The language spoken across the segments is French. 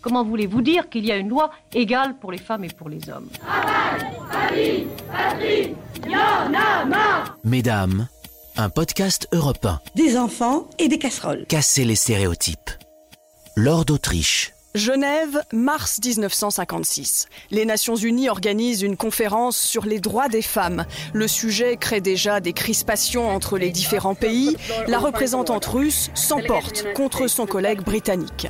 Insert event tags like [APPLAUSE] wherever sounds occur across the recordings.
comment voulez-vous dire qu'il y a une loi égale pour les femmes et pour les hommes Mesdames, un podcast européen. Des enfants et des casseroles. Casser les stéréotypes. Lord d'Autriche. Genève, mars 1956. Les Nations Unies organisent une conférence sur les droits des femmes. Le sujet crée déjà des crispations entre les différents pays. La représentante russe s'emporte contre son collègue britannique.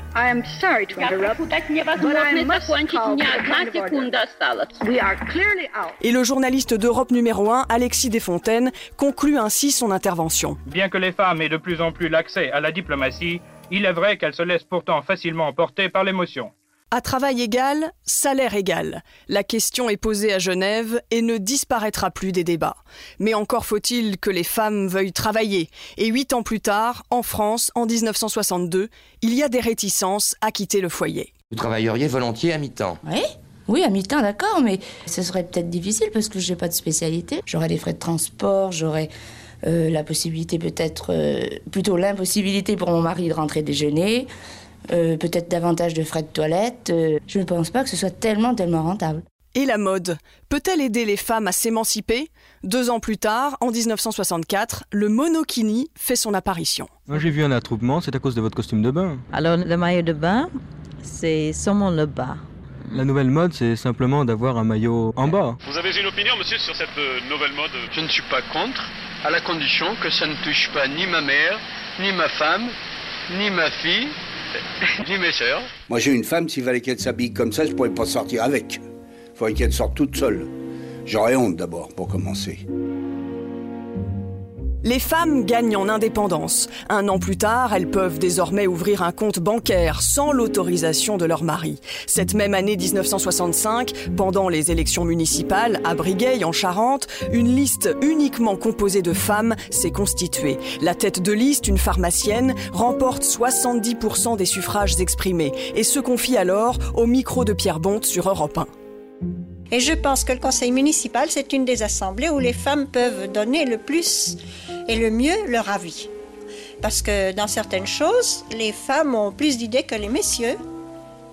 Et le journaliste d'Europe numéro 1, Alexis Desfontaines, conclut ainsi son intervention. Bien que les femmes aient de plus en plus l'accès à la diplomatie, il est vrai qu'elle se laisse pourtant facilement emporter par l'émotion. À travail égal, salaire égal. La question est posée à Genève et ne disparaîtra plus des débats. Mais encore faut-il que les femmes veuillent travailler. Et huit ans plus tard, en France, en 1962, il y a des réticences à quitter le foyer. Vous travailleriez volontiers à mi-temps? Oui oui, à mi-temps, d'accord, mais ce serait peut-être difficile parce que je n'ai pas de spécialité. J'aurais des frais de transport, j'aurais euh, la possibilité peut-être, euh, plutôt l'impossibilité pour mon mari de rentrer déjeuner, euh, peut-être davantage de frais de toilette. je ne pense pas que ce soit tellement, tellement rentable. Et la mode Peut-elle aider les femmes à s'émanciper? Deux ans plus tard, en 1964, le monokini fait son apparition. Moi j'ai vu un attroupement, c'est à cause de votre costume de bain. Alors le maillot de bain, c'est seulement le bas. La nouvelle mode, c'est simplement d'avoir un maillot en bas. Vous avez une opinion, monsieur, sur cette nouvelle mode Je ne suis pas contre, à la condition que ça ne touche pas ni ma mère, ni ma femme, ni ma fille, [LAUGHS] ni mes sœurs. Moi, j'ai une femme, s'il fallait qu'elle s'habille comme ça, je pourrais pas sortir avec. Il faudrait qu'elle sorte toute seule. J'aurais honte d'abord, pour commencer. Les femmes gagnent en indépendance. Un an plus tard, elles peuvent désormais ouvrir un compte bancaire sans l'autorisation de leur mari. Cette même année 1965, pendant les élections municipales à Brigueil en Charente, une liste uniquement composée de femmes s'est constituée. La tête de liste, une pharmacienne, remporte 70% des suffrages exprimés et se confie alors au micro de Pierre Bonte sur Europe 1. Et je pense que le conseil municipal, c'est une des assemblées où les femmes peuvent donner le plus et le mieux leur avis. Parce que dans certaines choses, les femmes ont plus d'idées que les messieurs.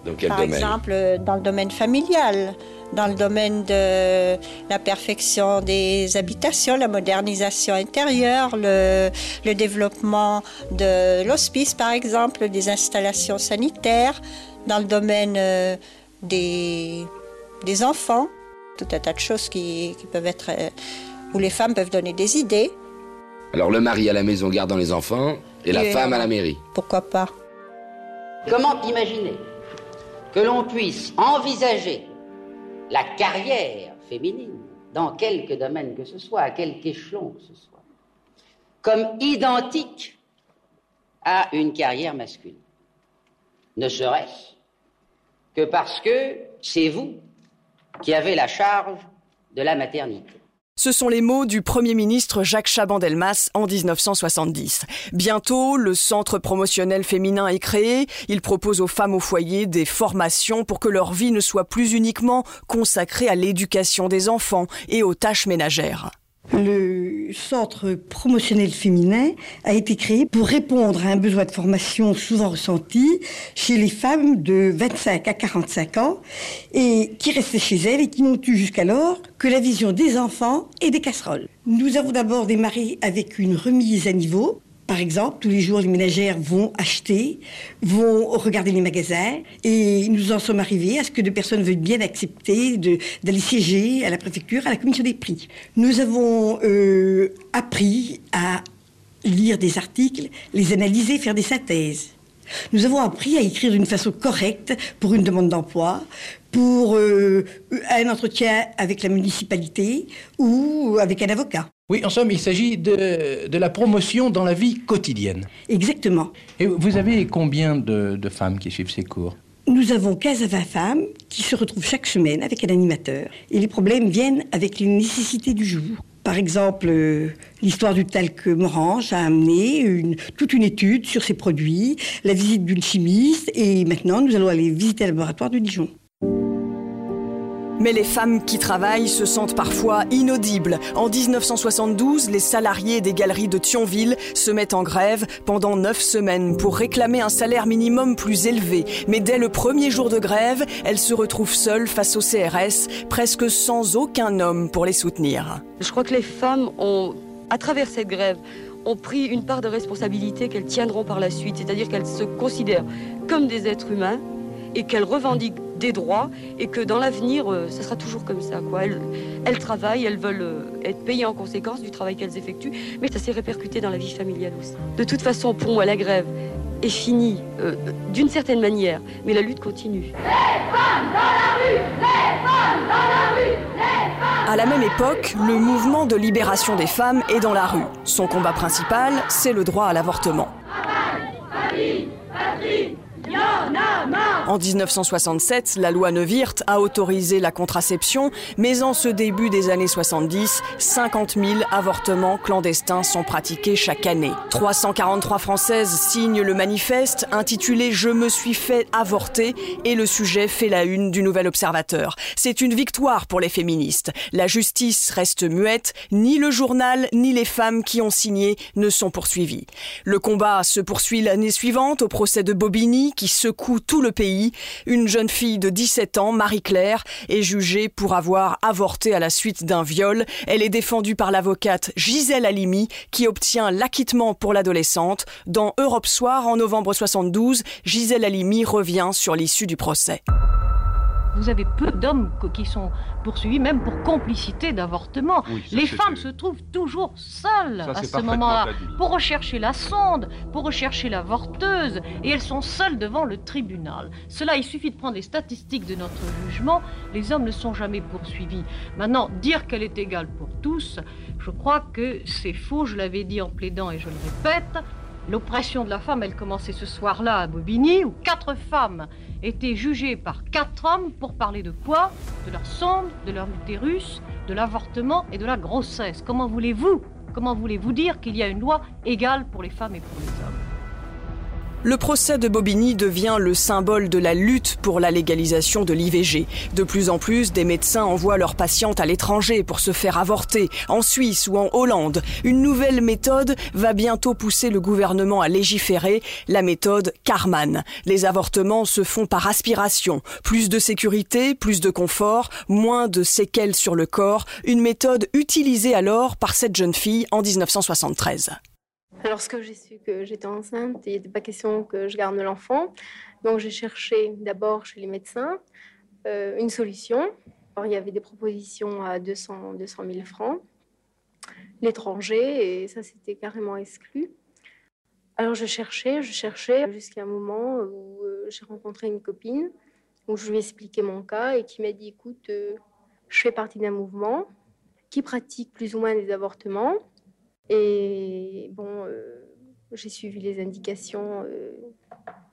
Dans quel Par domaine? exemple, dans le domaine familial, dans le domaine de la perfection des habitations, la modernisation intérieure, le, le développement de l'hospice, par exemple, des installations sanitaires, dans le domaine euh, des, des enfants, tout un tas de choses qui, qui peuvent être... euh, où les femmes peuvent donner des idées. Alors le mari à la maison gardant les enfants et la femme à non. la mairie. Pourquoi pas Comment imaginer que l'on puisse envisager la carrière féminine dans quelque domaine que ce soit, à quelque échelon que ce soit, comme identique à une carrière masculine? Ne serait-ce que parce que c'est vous qui avez la charge de la maternité. Ce sont les mots du Premier ministre Jacques Chaban-Delmas en 1970. Bientôt, le Centre promotionnel féminin est créé. Il propose aux femmes au foyer des formations pour que leur vie ne soit plus uniquement consacrée à l'éducation des enfants et aux tâches ménagères. Le centre promotionnel féminin a été créé pour répondre à un besoin de formation souvent ressenti chez les femmes de 25 à 45 ans et qui restaient chez elles et qui n'ont eu jusqu'alors que la vision des enfants et des casseroles. Nous avons d'abord démarré avec une remise à niveau. Par exemple, tous les jours, les ménagères vont acheter, vont regarder les magasins, et nous en sommes arrivés à ce que des personnes veuillent bien accepter d'aller siéger à la préfecture, à la commission des prix. Nous avons euh, appris à lire des articles, les analyser, faire des synthèses. Nous avons appris à écrire d'une façon correcte pour une demande d'emploi, pour euh, un entretien avec la municipalité ou avec un avocat. Oui, en somme, il s'agit de, de la promotion dans la vie quotidienne. Exactement. Et vous avez combien de, de femmes qui suivent ces cours? Nous avons 15 à 20 femmes qui se retrouvent chaque semaine avec un animateur. Et les problèmes viennent avec les nécessités du jour. Par exemple, euh, l'histoire du talc Morange a amené une- toute une étude sur ces produits, la visite d'une chimiste, et maintenant nous allons aller visiter le laboratoire de Dijon. Mais les femmes qui travaillent se sentent parfois inaudibles. En 1972, les salariés des galeries de Thionville se mettent en grève pendant neuf semaines pour réclamer un salaire minimum plus élevé. Mais dès le premier jour de grève, elles se retrouvent seules face au CRS, presque sans aucun homme pour les soutenir. Je crois que les femmes ont, à travers cette grève, ont pris une part de responsabilité qu'elles tiendront par la suite, c'est-à-dire qu'elles se considèrent comme des êtres humains et qu'elles revendiquent des droits et que dans l'avenir, euh, ça sera toujours comme ça. Quoi. Elles, travaillent, elles veulent euh, être payées en conséquence du travail qu'elles effectuent, mais ça s'est répercuté dans la vie familiale aussi. De toute façon, pour moi, la grève est finie euh, d'une certaine manière, mais la lutte continue. À la même époque, le mouvement de libération des femmes est dans la rue. Son combat principal, c'est le droit à l'avortement. En 1967, la loi Neuwirth a autorisé la contraception, mais en ce début des années 70, 50 000 avortements clandestins sont pratiqués chaque année. 343 Françaises signent le manifeste intitulé Je me suis fait avorter et le sujet fait la une du Nouvel Observateur. C'est une victoire pour les féministes. La justice reste muette, ni le journal ni les femmes qui ont signé ne sont poursuivies. Le combat se poursuit l'année suivante au procès de Bobigny qui secoue tout le pays une jeune fille de 17 ans, Marie-Claire, est jugée pour avoir avorté à la suite d'un viol. Elle est défendue par l'avocate Gisèle Halimi, qui obtient l'acquittement pour l'adolescente. Dans Europe Soir, en novembre 72, Gisèle Halimi revient sur l'issue du procès. Vous avez peu d'hommes qui sont poursuivis, même pour complicité d'avortement. les femmes se trouvent toujours seules à ce moment-là, pour rechercher la sonde, pour rechercher la vorteuse, et elles sont seules devant le tribunal. Cela, il suffit de prendre les statistiques de notre jugement, les hommes ne sont jamais poursuivis. Maintenant, dire qu'elle est égale pour tous, je crois que c'est faux, je l'avais dit en plaidant et je le répète. L'oppression de la femme, elle commençait ce soir-là à Bobigny, où quatre femmes étaient jugées par quatre hommes pour parler de quoi? De leur sonde, de leur utérus, de l'avortement et de la grossesse. Comment voulez-vous Comment voulez-vous dire qu'il y a une loi égale pour les femmes et pour les hommes? Le procès de Bobigny devient le symbole de la lutte pour la légalisation de l'IVG. De plus en plus, des médecins envoient leurs patientes à l'étranger pour se faire avorter, en Suisse ou en Hollande. Une nouvelle méthode va bientôt pousser le gouvernement à légiférer, la méthode Carman. Les avortements se font par aspiration. Plus de sécurité, plus de confort, moins de séquelles sur le corps, une méthode utilisée alors par cette jeune fille en 1973. Lorsque j'ai su que j'étais enceinte, il n'était pas question que je garde l'enfant. Donc j'ai cherché d'abord chez les médecins euh, une solution. Il y avait des propositions à 200, 200 000 francs, l'étranger, et ça c'était carrément exclu. Alors je cherchais, je cherchais jusqu'à un moment où euh, j'ai rencontré une copine, où je lui ai expliqué mon cas et qui m'a dit, écoute, euh, je fais partie d'un mouvement qui pratique plus ou moins des avortements. Et bon, euh, j'ai suivi les indications, euh,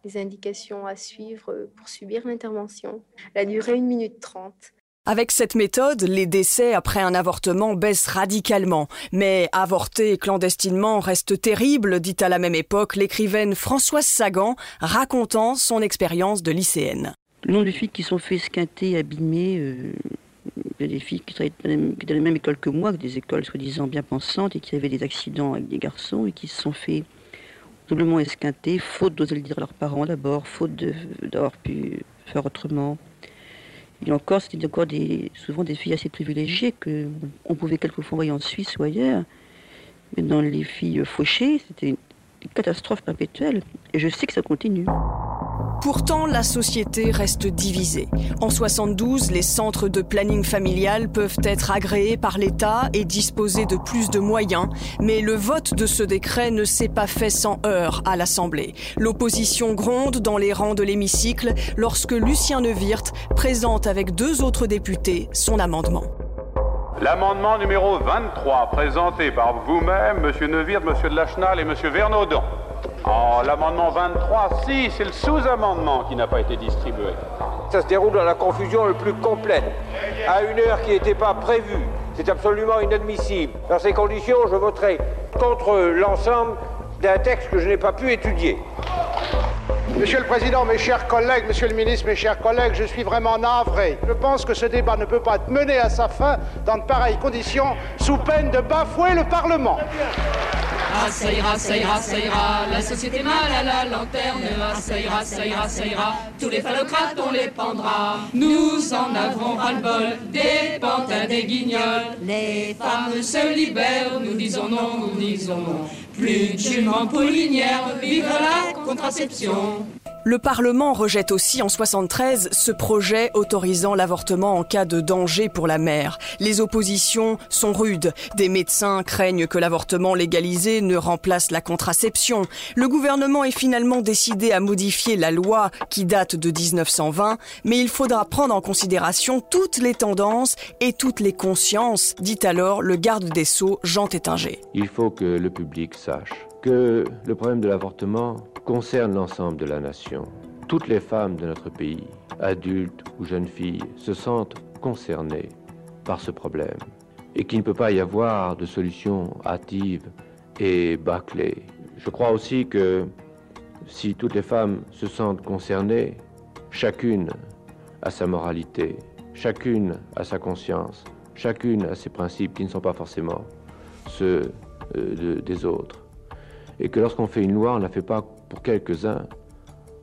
les indications à suivre euh, pour subir l'intervention. Elle a duré une minute trente. Avec cette méthode, les décès après un avortement baissent radicalement. Mais avorter clandestinement reste terrible, dit à la même époque l'écrivaine Françoise Sagan, racontant son expérience de lycéenne. Le nombre de filles qui sont fait esquinter, abîmer, il y a des filles qui, étaient dans la même école que moi, des écoles soi-disant bien pensantes, et qui avaient des accidents avec des garçons, et qui se sont fait doublement esquinter, faute d'oser le dire à leurs parents d'abord, faute d'avoir pu faire autrement. Et encore, c'était encore des, souvent des filles assez privilégiées que on pouvait quelquefois envoyer en Suisse ou ailleurs. Mais dans les filles fauchées, c'était une catastrophe perpétuelle. Et je sais que ça continue. Pourtant, la société reste divisée. En 72, les centres de planning familial peuvent être agréés par l'État et disposer de plus de moyens, mais le vote de ce décret ne s'est pas fait sans heurts à l'Assemblée. L'opposition gronde dans les rangs de l'hémicycle lorsque Lucien Neuwirth présente avec deux autres députés son amendement. L'amendement numéro 23, présenté par vous-même, Monsieur Neuwirth, de Lachenal et M. Vernaudan. Oh, l'amendement 23, si, c'est le sous-amendement qui n'a pas été distribué. Ça se déroule dans la confusion le plus complète, à une heure qui n'était pas prévue. C'est absolument inadmissible. Dans ces conditions, je voterai contre l'ensemble d'un texte que je n'ai pas pu étudier. Monsieur le Président, mes chers collègues, Monsieur le Ministre, mes chers collègues, je suis vraiment navré. Je pense que ce débat ne peut pas être mené à sa fin dans de pareilles conditions, sous peine de bafouer le Parlement. Ça ira, ça ira, ça ira, la société mal à la lanterne. Ça ira, ça ira, ça ira, tous les phallocrates on les pendra. Nous en avons ras-le-bol, des pantins, des guignols. Les femmes se libèrent, nous disons non, nous disons non. Plus de jument pollinière, vive la contraception. Le Parlement rejette aussi en 73 ce projet autorisant l'avortement en cas de danger pour la mère. Les oppositions sont rudes. Des médecins craignent que l'avortement légalisé ne remplace la contraception. Le gouvernement est finalement décidé à modifier la loi qui date de 1920, mais il faudra prendre en considération toutes les tendances et toutes les consciences, dit alors le garde des Sceaux Jean Tétinger. Il faut que le public sache que le problème de l'avortement concerne l'ensemble de la nation. Toutes les femmes de notre pays, adultes ou jeunes filles, se sentent concernées par ce problème et qu'il ne peut pas y avoir de solution hâtive et bâclée. Je crois aussi que si toutes les femmes se sentent concernées, chacune a sa moralité, chacune a sa conscience, chacune a ses principes qui ne sont pas forcément ceux euh, des autres. Et que lorsqu'on fait une loi, on ne la fait pas pour quelques-uns,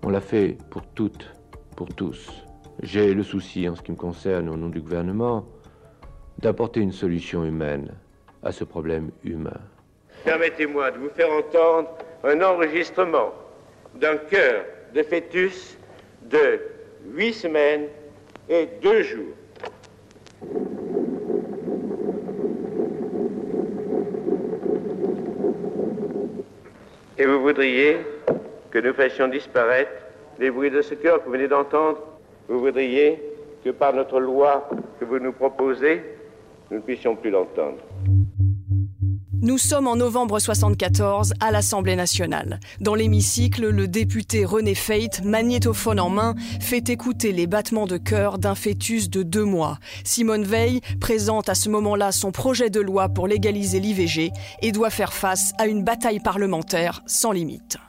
on l'a fait pour toutes, pour tous. J'ai le souci, en ce qui me concerne, au nom du gouvernement, d'apporter une solution humaine à ce problème humain. Permettez-moi de vous faire entendre un enregistrement d'un cœur de fœtus de huit semaines et deux jours. Et vous voudriez que nous fassions disparaître les bruits de ce cœur que vous venez d'entendre? Vous voudriez que par notre loi que vous nous proposez, nous ne puissions plus l'entendre. Nous sommes en novembre 74 à l'Assemblée nationale. Dans l'hémicycle, le député René Feit, magnétophone en main, fait écouter les battements de cœur d'un fœtus de deux mois. Simone Veil présente à ce moment-là son projet de loi pour légaliser l'IVG et doit faire face à une bataille parlementaire sans limite.